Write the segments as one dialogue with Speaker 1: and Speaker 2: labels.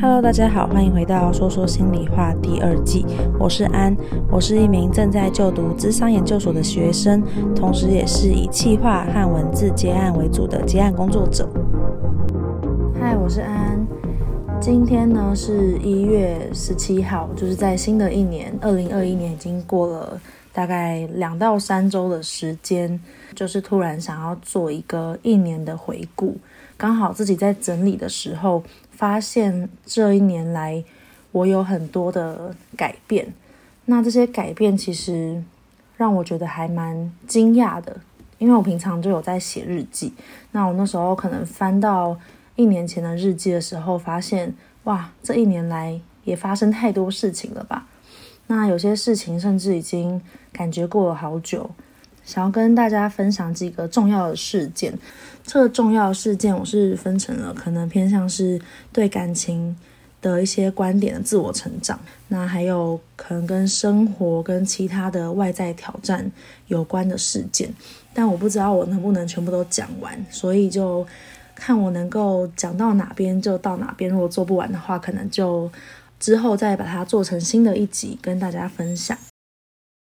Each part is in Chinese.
Speaker 1: Hello，大家好，欢迎回到说说心里话第二季。我是安，我是一名正在就读智商研究所的学生，同时也是以企划和文字接案为主的接案工作者。嗨，我是安。今天呢是一月十七号，就是在新的一年，二零二一年已经过了大概两到三周的时间，就是突然想要做一个一年的回顾。刚好自己在整理的时候，发现这一年来我有很多的改变。那这些改变其实让我觉得还蛮惊讶的，因为我平常就有在写日记。那我那时候可能翻到一年前的日记的时候，发现哇，这一年来也发生太多事情了吧？那有些事情甚至已经感觉过了好久。想要跟大家分享几个重要的事件。这个重要事件，我是分成了可能偏向是对感情的一些观点的自我成长，那还有可能跟生活跟其他的外在挑战有关的事件。但我不知道我能不能全部都讲完，所以就看我能够讲到哪边就到哪边。如果做不完的话，可能就之后再把它做成新的一集跟大家分享。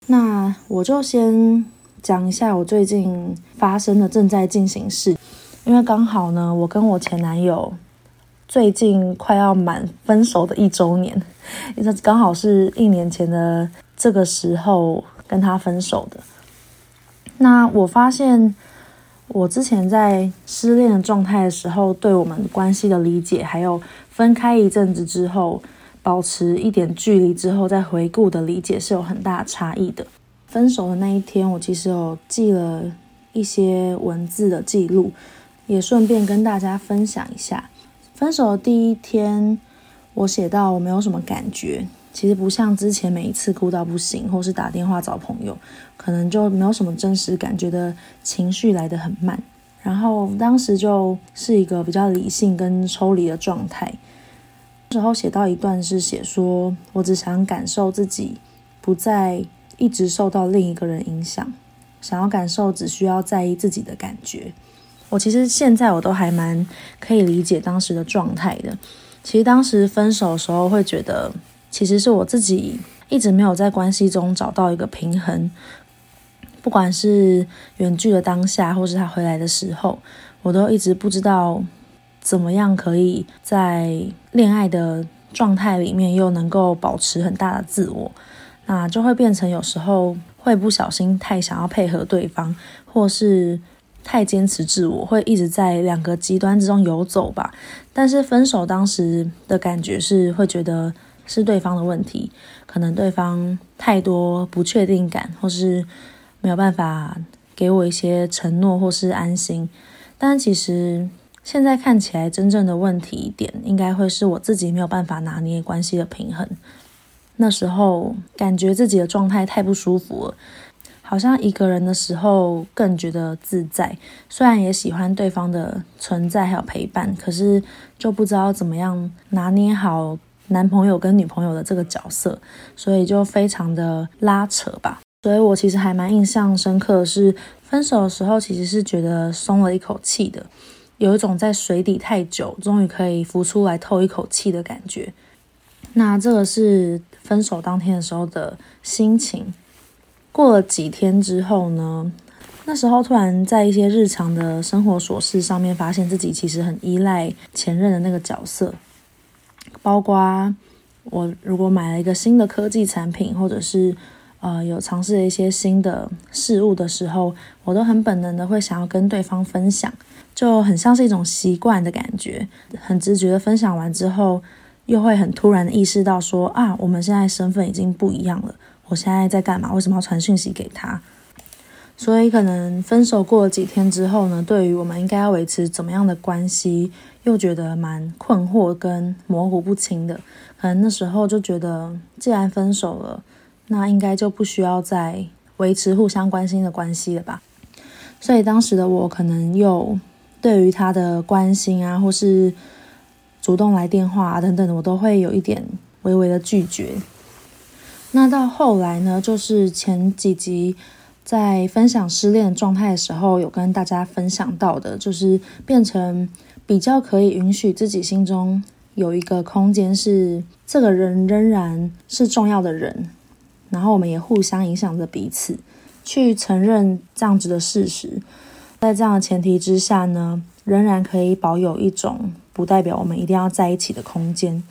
Speaker 1: 那我就先。讲一下我最近发生的正在进行式，因为刚好呢，我跟我前男友最近快要满分手的一周年，因为刚好是一年前的这个时候跟他分手的。那我发现我之前在失恋的状态的时候，对我们关系的理解，还有分开一阵子之后保持一点距离之后再回顾的理解是有很大差异的。分手的那一天，我其实有记了一些文字的记录，也顺便跟大家分享一下。分手的第一天，我写到我没有什么感觉，其实不像之前每一次哭到不行，或是打电话找朋友，可能就没有什么真实感觉的情绪来得很慢。然后当时就是一个比较理性跟抽离的状态。之后写到一段是写说，我只想感受自己不再。一直受到另一个人影响，想要感受只需要在意自己的感觉。我其实现在我都还蛮可以理解当时的状态的。其实当时分手的时候会觉得，其实是我自己一直没有在关系中找到一个平衡。不管是远距的当下，或是他回来的时候，我都一直不知道怎么样可以在恋爱的状态里面又能够保持很大的自我。那就会变成有时候会不小心太想要配合对方，或是太坚持自我，会一直在两个极端之中游走吧。但是分手当时的感觉是会觉得是对方的问题，可能对方太多不确定感，或是没有办法给我一些承诺或是安心。但其实现在看起来，真正的问题点应该会是我自己没有办法拿捏关系的平衡。那时候感觉自己的状态太不舒服了，好像一个人的时候更觉得自在。虽然也喜欢对方的存在还有陪伴，可是就不知道怎么样拿捏好男朋友跟女朋友的这个角色，所以就非常的拉扯吧。所以我其实还蛮印象深刻的是，分手的时候其实是觉得松了一口气的，有一种在水底太久，终于可以浮出来透一口气的感觉。那这个是分手当天的时候的心情。过了几天之后呢，那时候突然在一些日常的生活琐事上面，发现自己其实很依赖前任的那个角色。包括我如果买了一个新的科技产品，或者是呃有尝试一些新的事物的时候，我都很本能的会想要跟对方分享，就很像是一种习惯的感觉，很直觉的分享完之后。又会很突然的意识到说啊，我们现在身份已经不一样了。我现在在干嘛？为什么要传讯息给他？所以可能分手过了几天之后呢，对于我们应该要维持怎么样的关系，又觉得蛮困惑跟模糊不清的。可能那时候就觉得，既然分手了，那应该就不需要再维持互相关心的关系了吧。所以当时的我可能又对于他的关心啊，或是。主动来电话啊，等等的，我都会有一点微微的拒绝。那到后来呢，就是前几集在分享失恋状态的时候，有跟大家分享到的，就是变成比较可以允许自己心中有一个空间是这个人仍然是重要的人，然后我们也互相影响着彼此，去承认这样子的事实。在这样的前提之下呢，仍然可以保有一种不代表我们一定要在一起的空间，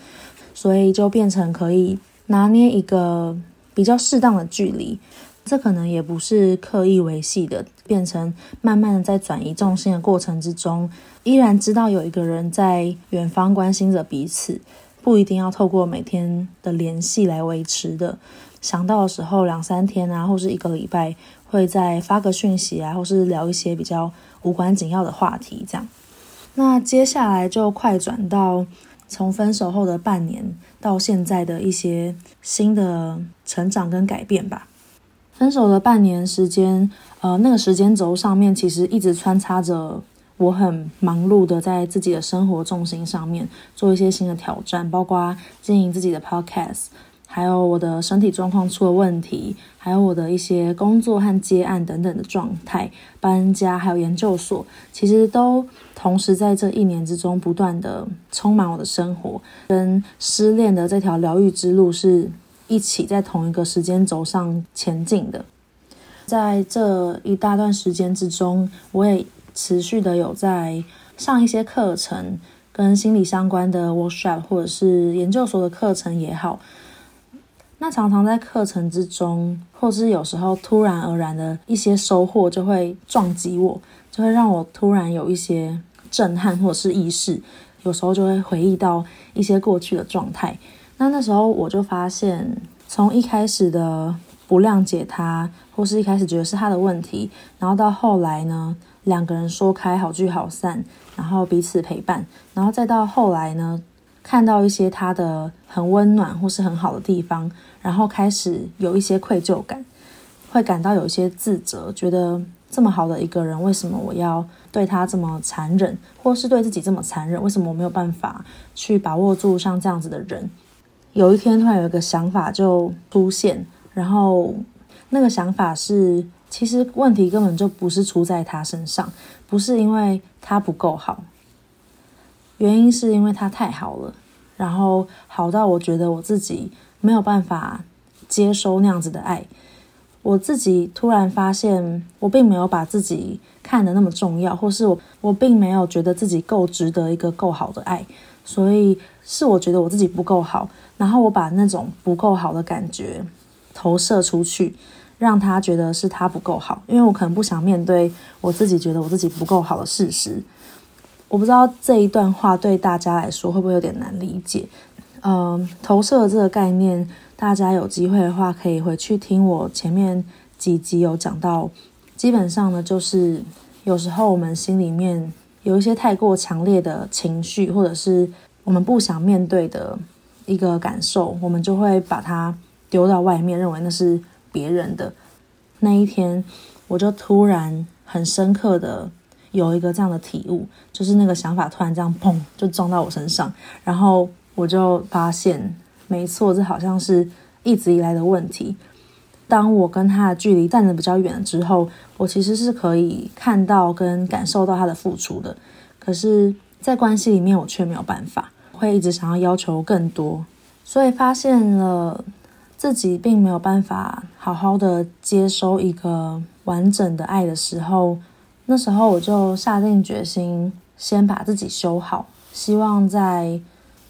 Speaker 1: 所以就变成可以拿捏一个比较适当的距离。这可能也不是刻意维系的，变成慢慢的在转移重心的过程之中，依然知道有一个人在远方关心着彼此，不一定要透过每天的联系来维持的。想到的时候，两三天啊，或是一个礼拜，会再发个讯息啊，或是聊一些比较无关紧要的话题，这样。那接下来就快转到从分手后的半年到现在的一些新的成长跟改变吧。分手的半年时间，呃，那个时间轴上面其实一直穿插着我很忙碌的在自己的生活重心上面做一些新的挑战，包括经营自己的 podcast，还有我的身体状况出了问题，还有我的一些工作和接案等等的状态，搬家还有研究所，其实都同时在这一年之中不断的充满我的生活，跟失恋的这条疗愈之路是。一起在同一个时间轴上前进的，在这一大段时间之中，我也持续的有在上一些课程，跟心理相关的 workshop 或者是研究所的课程也好。那常常在课程之中，或是有时候突然而然的一些收获，就会撞击我，就会让我突然有一些震撼或是意识，有时候就会回忆到一些过去的状态。那那时候我就发现，从一开始的不谅解他，或是一开始觉得是他的问题，然后到后来呢，两个人说开，好聚好散，然后彼此陪伴，然后再到后来呢，看到一些他的很温暖或是很好的地方，然后开始有一些愧疚感，会感到有一些自责，觉得这么好的一个人，为什么我要对他这么残忍，或是对自己这么残忍？为什么我没有办法去把握住像这样子的人？有一天突然有一个想法就出现，然后那个想法是，其实问题根本就不是出在他身上，不是因为他不够好，原因是因为他太好了，然后好到我觉得我自己没有办法接收那样子的爱，我自己突然发现我并没有把自己看得那么重要，或是我我并没有觉得自己够值得一个够好的爱，所以是我觉得我自己不够好。然后我把那种不够好的感觉投射出去，让他觉得是他不够好，因为我可能不想面对我自己觉得我自己不够好的事实。我不知道这一段话对大家来说会不会有点难理解。嗯，投射这个概念，大家有机会的话可以回去听我前面几集有讲到。基本上呢，就是有时候我们心里面有一些太过强烈的情绪，或者是我们不想面对的。一个感受，我们就会把它丢到外面，认为那是别人的。那一天，我就突然很深刻的有一个这样的体悟，就是那个想法突然这样砰就撞到我身上，然后我就发现，没错，这好像是一直以来的问题。当我跟他的距离站得比较远了之后，我其实是可以看到跟感受到他的付出的，可是，在关系里面，我却没有办法。会一直想要要求更多，所以发现了自己并没有办法好好的接收一个完整的爱的时候，那时候我就下定决心先把自己修好，希望在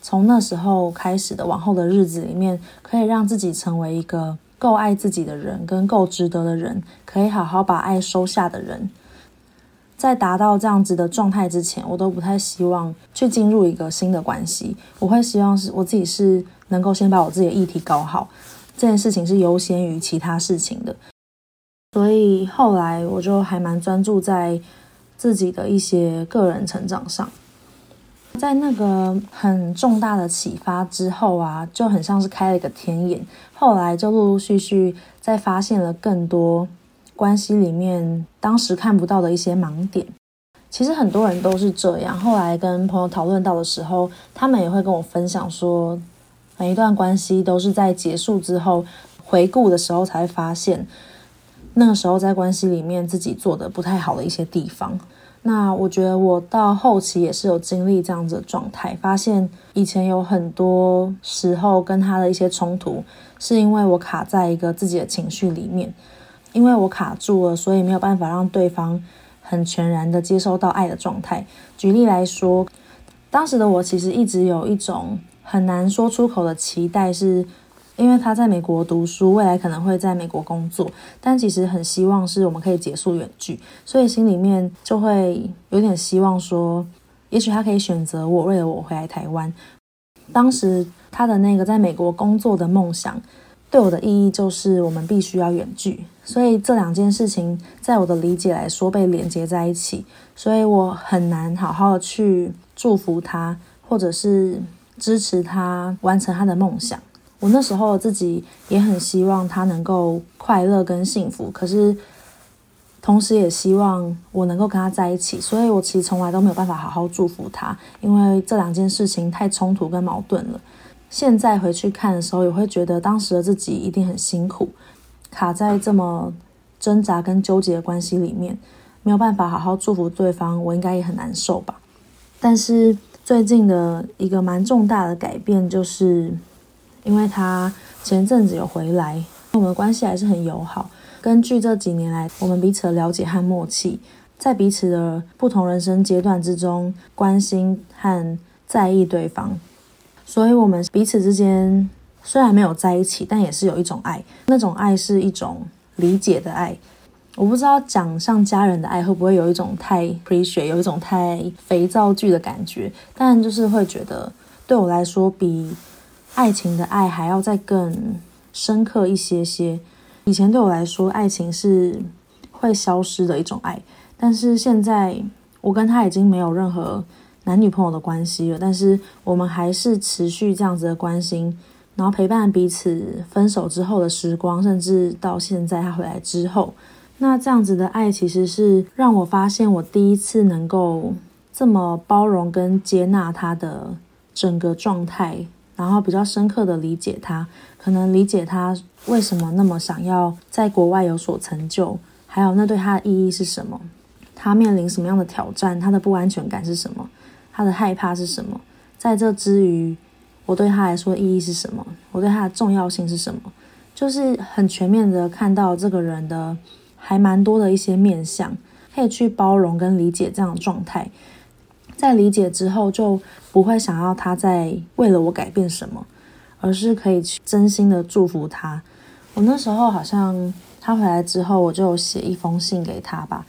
Speaker 1: 从那时候开始的往后的日子里面，可以让自己成为一个够爱自己的人，跟够值得的人，可以好好把爱收下的人。在达到这样子的状态之前，我都不太希望去进入一个新的关系。我会希望是我自己是能够先把我自己的议题搞好，这件事情是优先于其他事情的。所以后来我就还蛮专注在自己的一些个人成长上。在那个很重大的启发之后啊，就很像是开了一个天眼。后来就陆陆续续在发现了更多。关系里面当时看不到的一些盲点，其实很多人都是这样。后来跟朋友讨论到的时候，他们也会跟我分享说，每一段关系都是在结束之后回顾的时候才发现，那个时候在关系里面自己做的不太好的一些地方。那我觉得我到后期也是有经历这样子的状态，发现以前有很多时候跟他的一些冲突，是因为我卡在一个自己的情绪里面，因为我卡住了，所以没有办法让对方很全然的接受到爱的状态。举例来说，当时的我其实一直有一种很难说出口的期待是。因为他在美国读书，未来可能会在美国工作，但其实很希望是我们可以结束远距，所以心里面就会有点希望说，也许他可以选择我，为了我回来台湾。当时他的那个在美国工作的梦想，对我的意义就是我们必须要远距，所以这两件事情在我的理解来说被连接在一起，所以我很难好好去祝福他，或者是支持他完成他的梦想。我那时候自己也很希望他能够快乐跟幸福，可是同时也希望我能够跟他在一起，所以我其实从来都没有办法好好祝福他，因为这两件事情太冲突跟矛盾了。现在回去看的时候，也会觉得当时的自己一定很辛苦，卡在这么挣扎跟纠结的关系里面，没有办法好好祝福对方，我应该也很难受吧。但是最近的一个蛮重大的改变就是。因为他前阵子有回来，我们关系还是很友好。根据这几年来我们彼此的了解和默契，在彼此的不同人生阶段之中，关心和在意对方，所以我们彼此之间虽然没有在一起，但也是有一种爱。那种爱是一种理解的爱。我不知道讲像家人的爱会不会有一种太 cliché，有一种太肥皂剧的感觉，但就是会觉得对我来说比。爱情的爱还要再更深刻一些些。以前对我来说，爱情是会消失的一种爱，但是现在我跟他已经没有任何男女朋友的关系了。但是我们还是持续这样子的关心，然后陪伴彼此分手之后的时光，甚至到现在他回来之后，那这样子的爱其实是让我发现我第一次能够这么包容跟接纳他的整个状态。然后比较深刻的理解他，可能理解他为什么那么想要在国外有所成就，还有那对他的意义是什么，他面临什么样的挑战，他的不安全感是什么，他的害怕是什么。在这之余，我对他来说意义是什么？我对他的重要性是什么？就是很全面的看到这个人的还蛮多的一些面向，可以去包容跟理解这样的状态。在理解之后，就不会想要他再为了我改变什么，而是可以去真心的祝福他。我那时候好像他回来之后，我就写一封信给他吧。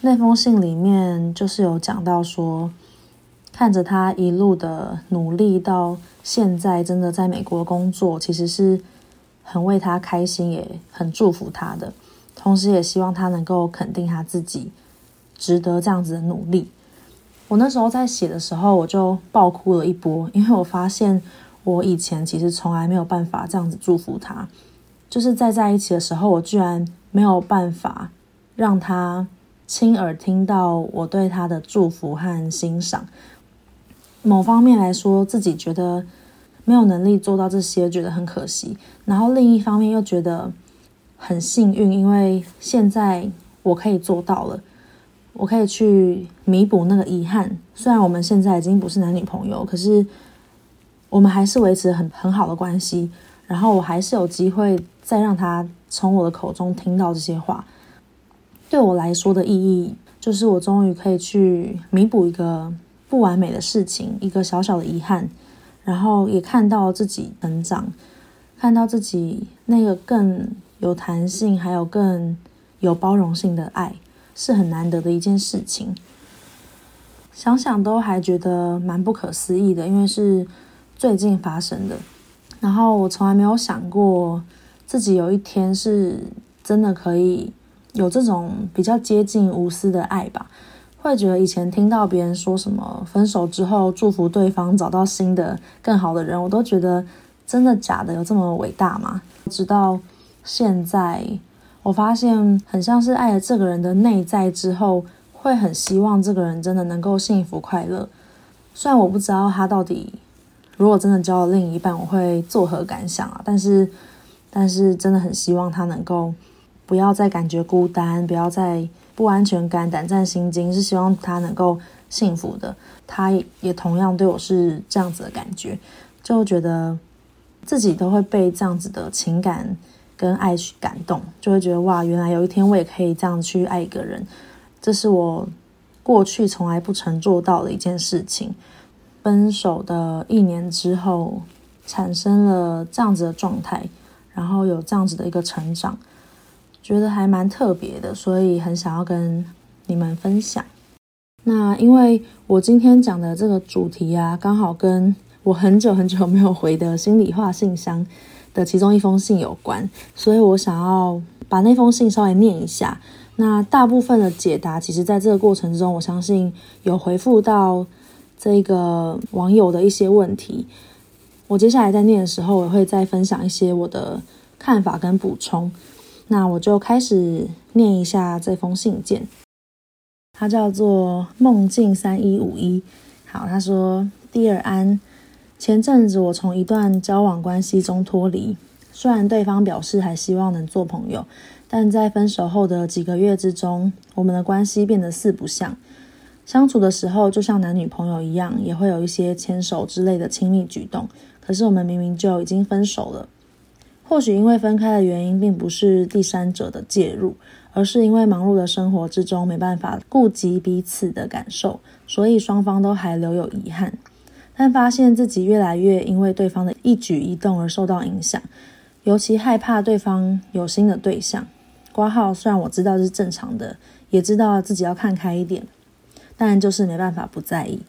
Speaker 1: 那封信里面就是有讲到说，看着他一路的努力到现在，真的在美国工作，其实是很为他开心，也很祝福他的。同时也希望他能够肯定他自己，值得这样子的努力。我那时候在写的时候，我就爆哭了一波，因为我发现我以前其实从来没有办法这样子祝福他，就是在在一起的时候，我居然没有办法让他亲耳听到我对他的祝福和欣赏。某方面来说，自己觉得没有能力做到这些，觉得很可惜；然后另一方面又觉得很幸运，因为现在我可以做到了。我可以去弥补那个遗憾，虽然我们现在已经不是男女朋友，可是我们还是维持很很好的关系。然后我还是有机会再让他从我的口中听到这些话。对我来说的意义，就是我终于可以去弥补一个不完美的事情，一个小小的遗憾，然后也看到自己成长，看到自己那个更有弹性，还有更有包容性的爱。是很难得的一件事情，想想都还觉得蛮不可思议的，因为是最近发生的。然后我从来没有想过自己有一天是真的可以有这种比较接近无私的爱吧。会觉得以前听到别人说什么分手之后祝福对方找到新的更好的人，我都觉得真的假的？有这么伟大吗？直到现在。我发现很像是爱了这个人的内在之后，会很希望这个人真的能够幸福快乐。虽然我不知道他到底如果真的交了另一半，我会作何感想啊？但是，但是真的很希望他能够不要再感觉孤单，不要再不安全感、胆战心惊，是希望他能够幸福的。他也同样对我是这样子的感觉，就觉得自己都会被这样子的情感跟爱去感动，就会觉得哇，原来有一天我也可以这样去爱一个人，这是我过去从来不曾做到的一件事情。分手的一年之后，产生了这样子的状态，然后有这样子的一个成长。觉得还蛮特别的，所以很想要跟你们分享。那因为我今天讲的这个主题啊，刚好跟我很久很久没有回的心里话信箱的其中一封信有关，所以我想要把那封信稍微念一下。那大部分的解答，其实在这个过程中，我相信有回复到这个网友的一些问题。我接下来在念的时候，我会再分享一些我的看法跟补充。那我就开始念一下这封信件，它叫做梦境三一五一。好，他说第二安，前阵子我从一段交往关系中脱离，虽然对方表示还希望能做朋友，但在分手后的几个月之中，我们的关系变得四不像。相处的时候就像男女朋友一样，也会有一些牵手之类的亲密举动，可是我们明明就已经分手了。”或许因为分开的原因并不是第三者的介入，而是因为忙碌的生活之中没办法顾及彼此的感受，所以双方都还留有遗憾。但发现自己越来越因为对方的一举一动而受到影响，尤其害怕对方有新的对象。挂号，虽然我知道是正常的，也知道自己要看开一点，但就是没办法不在意。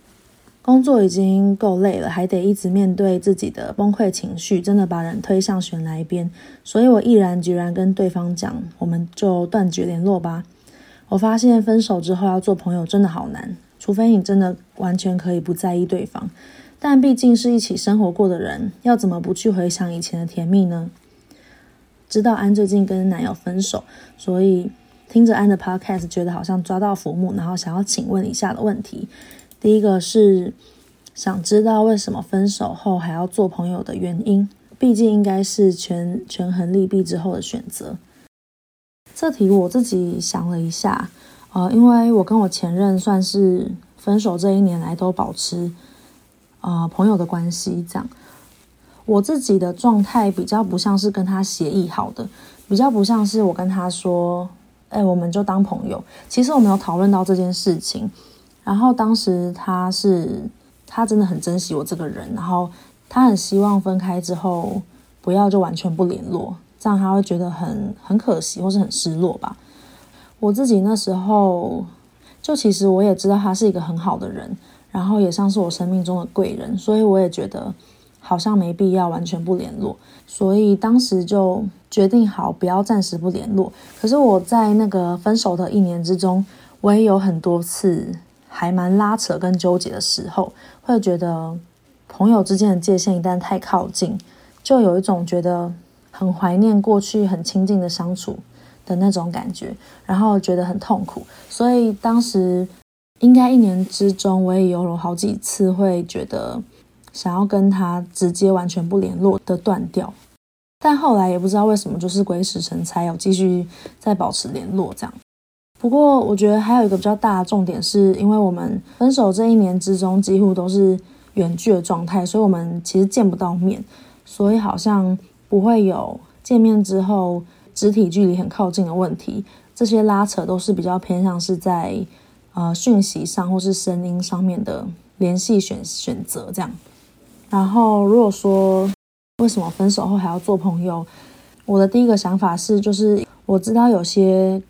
Speaker 1: 工作已经够累了，还得一直面对自己的崩溃情绪，真的把人推向悬崖边。所以我毅然决然跟对方讲，我们就断绝联络吧。我发现分手之后要做朋友真的好难，除非你真的完全可以不在意对方。但毕竟是一起生活过的人，要怎么不去回想以前的甜蜜呢？知道安最近跟男友分手，所以听着安的 podcast，觉得好像抓到浮木，然后想要请问以下的问题。第一个是想知道为什么分手后还要做朋友的原因，毕竟应该是权权衡利弊之后的选择。这题我自己想了一下，呃，因为我跟我前任算是分手这一年来都保持呃朋友的关系，这样。我自己的状态比较不像是跟他协议好的，比较不像是我跟他说，哎，我们就当朋友。其实我没有讨论到这件事情。然后当时他是，他真的很珍惜我这个人，然后他很希望分开之后不要就完全不联络，这样他会觉得很很可惜或是很失落吧。我自己那时候就其实我也知道他是一个很好的人，然后也像是我生命中的贵人，所以我也觉得好像没必要完全不联络，所以当时就决定好不要暂时不联络。可是我在那个分手的一年之中，我也有很多次。还蛮拉扯跟纠结的时候，会觉得朋友之间的界限一旦太靠近，就有一种觉得很怀念过去很亲近的相处的那种感觉，然后觉得很痛苦。所以当时应该一年之中，我也有了好几次会觉得想要跟他直接完全不联络的断掉，但后来也不知道为什么，就是鬼使神差，有继续再保持联络这样。不过，我觉得还有一个比较大的重点，是因为我们分手这一年之中，几乎都是远距的状态，所以我们其实见不到面，所以好像不会有见面之后肢体距离很靠近的问题。这些拉扯都是比较偏向是在呃讯息上或是声音上面的联系选选择这样。然后，如果说为什么分手后还要做朋友，我的第一个想法是，就是我知道有些。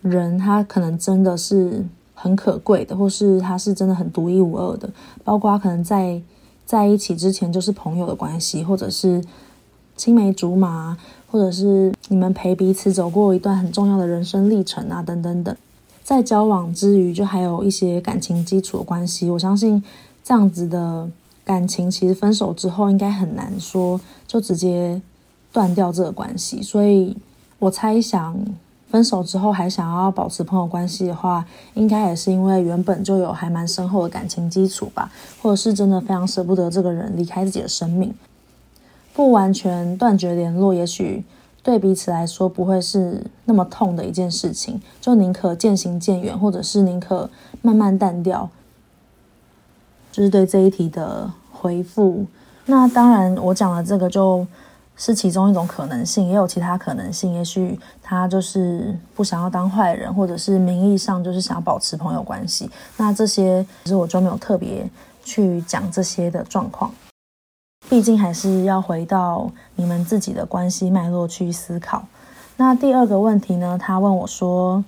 Speaker 1: 人他可能真的是很可贵的，或是他是真的很独一无二的，包括可能在在一起之前就是朋友的关系，或者是青梅竹马，或者是你们陪彼此走过一段很重要的人生历程啊，等等等。在交往之余，就还有一些感情基础的关系。我相信这样子的感情，其实分手之后应该很难说就直接断掉这个关系。所以我猜想。分手之后还想要保持朋友关系的话，应该也是因为原本就有还蛮深厚的感情基础吧，或者是真的非常舍不得这个人离开自己的生命，不完全断绝联络，也许对彼此来说不会是那么痛的一件事情，就宁可渐行渐远，或者是宁可慢慢淡掉。就是对这一题的回复。那当然，我讲的这个就是其中一种可能性，也有其他可能性。也许他就是不想要当坏人，或者是名义上就是想要保持朋友关系。那这些其实我就没有特别去讲这些的状况。毕竟还是要回到你们自己的关系脉络去思考。那第二个问题呢？他问我说，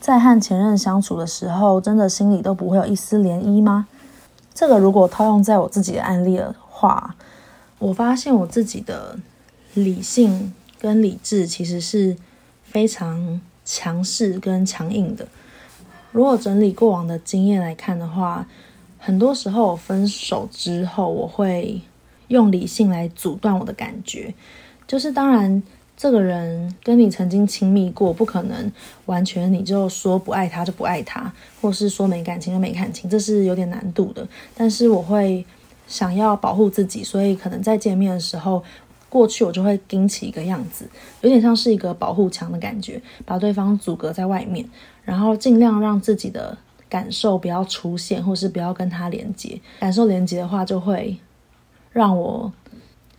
Speaker 1: 在和前任相处的时候，真的心里都不会有一丝涟漪吗？这个如果套用在我自己的案例的话，我发现我自己的理性跟理智其实是非常强势跟强硬的。如果整理过往的经验来看的话，很多时候我分手之后，我会用理性来阻断我的感觉，就是当然。这个人跟你曾经亲密过，不可能完全你就说不爱他就不爱他，或是说没感情就没感情，这是有点难度的。但是我会想要保护自己，所以可能在见面的时候，过去我就会撑起一个样子，有点像是一个保护墙的感觉，把对方阻隔在外面，然后尽量让自己的感受不要出现，或是不要跟他连接。感受连接的话，就会让我。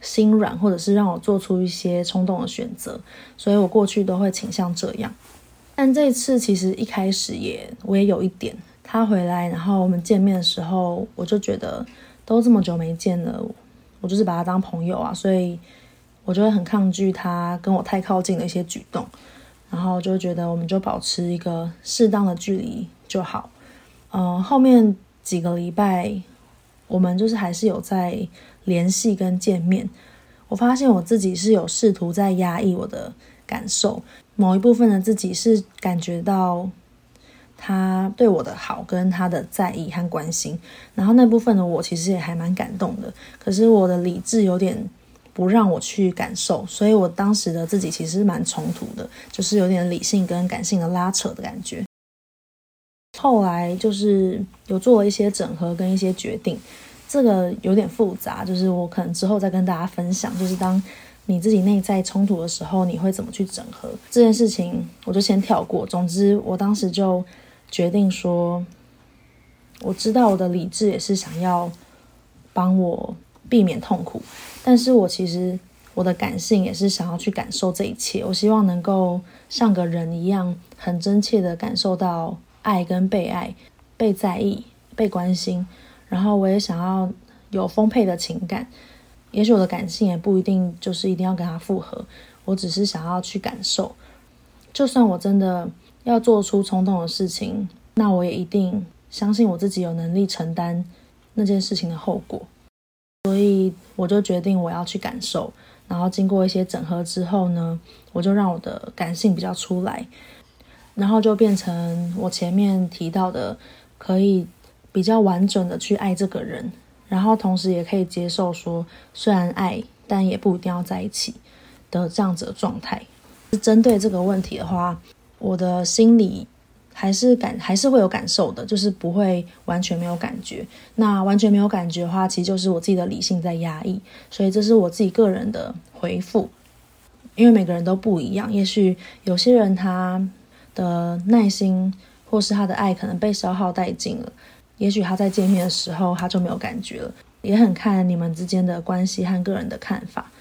Speaker 1: 心软，或者是让我做出一些冲动的选择，所以我过去都会倾向这样。但这次其实一开始也我也有一点，他回来，然后我们见面的时候，我就觉得都这么久没见了，我就是把他当朋友啊，所以我就会很抗拒他跟我太靠近的一些举动，然后就觉得我们就保持一个适当的距离就好。嗯、后面几个礼拜，我们就是还是有在。联系跟见面，我发现我自己是有试图在压抑我的感受，某一部分的自己是感觉到他对我的好跟他的在意和关心，然后那部分的我其实也还蛮感动的，可是我的理智有点不让我去感受，所以我当时的自己其实蛮冲突的，就是有点理性跟感性的拉扯的感觉。后来就是有做了一些整合跟一些决定。这个有点复杂，就是我可能之后再跟大家分享，就是当你自己内在冲突的时候，你会怎么去整合这件事情，我就先跳过。总之，我当时就决定说，我知道我的理智也是想要帮我避免痛苦，但是我其实我的感性也是想要去感受这一切，我希望能够像个人一样，很真切的感受到爱跟被爱、被在意、被关心。然后我也想要有丰沛的情感，也许我的感性也不一定就是一定要跟他复合，我只是想要去感受。就算我真的要做出冲动的事情，那我也一定相信我自己有能力承担那件事情的后果。所以我就决定我要去感受，然后经过一些整合之后呢，我就让我的感性比较出来，然后就变成我前面提到的可以。比较完整的去爱这个人，然后同时也可以接受说，虽然爱，但也不一定要在一起的这样子的状态。针对这个问题的话，我的心里还是感还是会有感受的，就是不会完全没有感觉。那完全没有感觉的话，其实就是我自己的理性在压抑。所以这是我自己个人的回复，因为每个人都不一样。也许有些人他的耐心或是他的爱可能被消耗殆尽了。也许他在见面的时候他就没有感觉了，也很看你们之间的关系和个人的看法。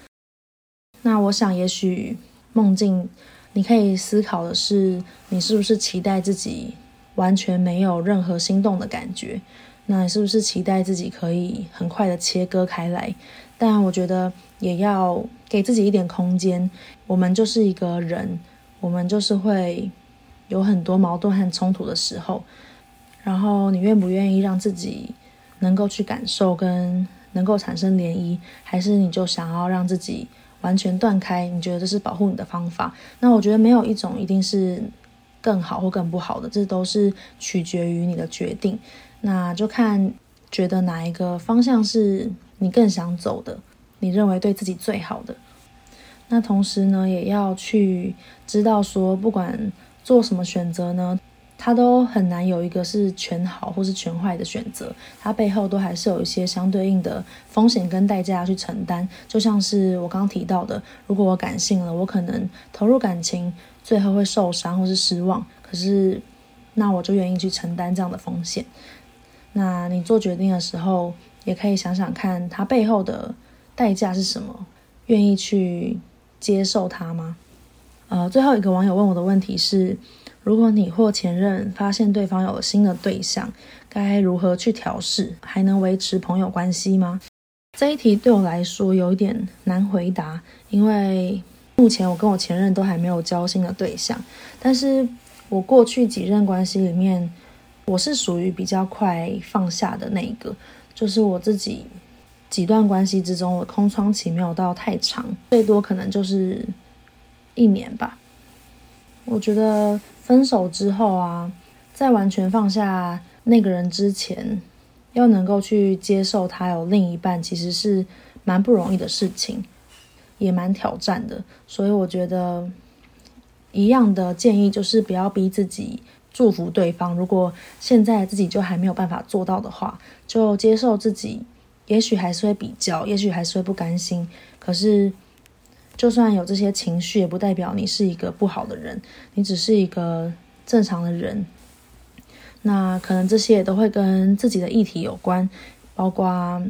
Speaker 1: 那我想，也许梦境，你可以思考的是，你是不是期待自己完全没有任何心动的感觉？那你是不是期待自己可以很快的切割开来？但我觉得也要给自己一点空间。我们就是一个人，我们就是会有很多矛盾和冲突的时候。然后你愿不愿意让自己能够去感受跟能够产生涟漪，还是你就想要让自己完全断开？你觉得这是保护你的方法？那我觉得没有一种一定是更好或更不好的，这都是取决于你的决定。那就看觉得哪一个方向是你更想走的，你认为对自己最好的。那同时呢，也要去知道说，不管做什么选择呢。它都很难有一个是全好或是全坏的选择，它背后都还是有一些相对应的风险跟代价要去承担。就像是我刚刚提到的，如果我感性了，我可能投入感情，最后会受伤或是失望，可是那我就愿意去承担这样的风险。那你做决定的时候，也可以想想看，它背后的代价是什么，愿意去接受它吗？呃，最后一个网友问我的问题是：如果你或前任发现对方有了新的对象，该如何去调试，还能维持朋友关系吗？这一题对我来说有一点难回答，因为目前我跟我前任都还没有交新的对象，但是我过去几任关系里面，我是属于比较快放下的那一个，就是我自己几段关系之中，我空窗期没有到太长，最多可能就是一年吧。我觉得分手之后啊，在完全放下那个人之前，要能够去接受他有另一半，其实是蛮不容易的事情，也蛮挑战的。所以我觉得一样的建议就是不要逼自己祝福对方。如果现在自己就还没有办法做到的话，就接受自己，也许还是会比较，也许还是会不甘心。可是。就算有这些情绪，也不代表你是一个不好的人，你只是一个正常的人。那可能这些也都会跟自己的议题有关，包括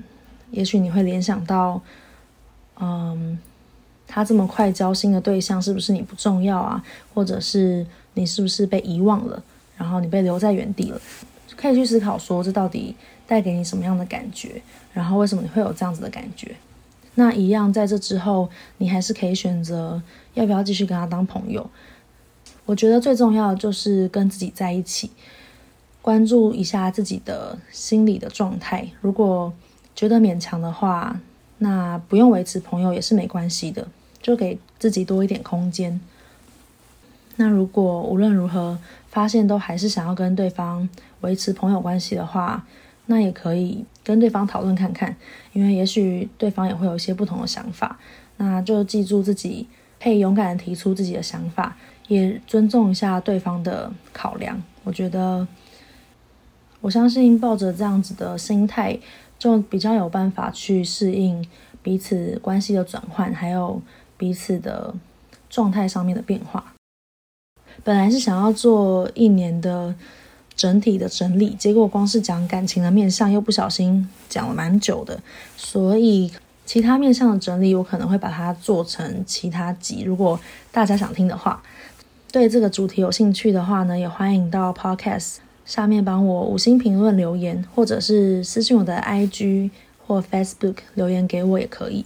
Speaker 1: 也许你会联想到，嗯，他这么快交新的对象，是不是你不重要啊？或者是你是不是被遗忘了，然后你被留在原地了？可以去思考说，这到底带给你什么样的感觉？然后为什么你会有这样子的感觉？那一样，在这之后，你还是可以选择要不要继续跟他当朋友。我觉得最重要的就是跟自己在一起，关注一下自己的心理的状态。如果觉得勉强的话，那不用维持朋友也是没关系的，就给自己多一点空间。那如果无论如何发现都还是想要跟对方维持朋友关系的话，那也可以跟对方讨论看看，因为也许对方也会有一些不同的想法。那就记住自己可以勇敢地提出自己的想法，也尊重一下对方的考量。我觉得，我相信抱着这样子的心态，就比较有办法去适应彼此关系的转换，还有彼此的状态上面的变化。本来是想要做一年的。整体的整理，结果光是讲感情的面相，又不小心讲了蛮久的，所以其他面相的整理，我可能会把它做成其他集。如果大家想听的话，对这个主题有兴趣的话呢，也欢迎到 Podcast 下面帮我五星评论留言，或者是私信我的 IG 或 Facebook 留言给我也可以。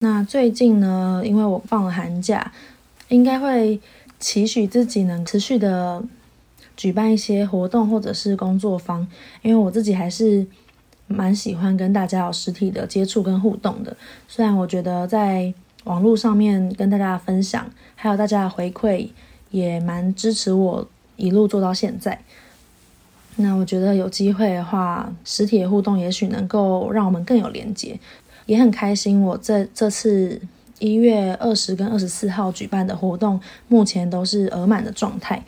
Speaker 1: 那最近呢，因为我放了寒假，应该会期许自己能持续的。举办一些活动或者是工作坊，因为我自己还是蛮喜欢跟大家有实体的接触跟互动的。虽然我觉得在网络上面跟大家分享，还有大家的回馈，也蛮支持我一路做到现在。那我觉得有机会的话，实体的互动也许能够让我们更有连接，也很开心。我这这次一月二十跟二十四号举办的活动，目前都是额满的状态。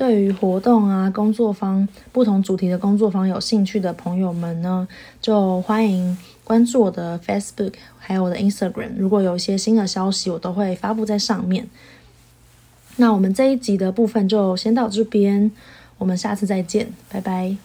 Speaker 1: 对于活动啊、工作方、不同主题的工作方有兴趣的朋友们呢，就欢迎关注我的 Facebook，还有我的 Instagram。如果有一些新的消息，我都会发布在上面。那我们这一集的部分就先到这边，我们下次再见，拜拜。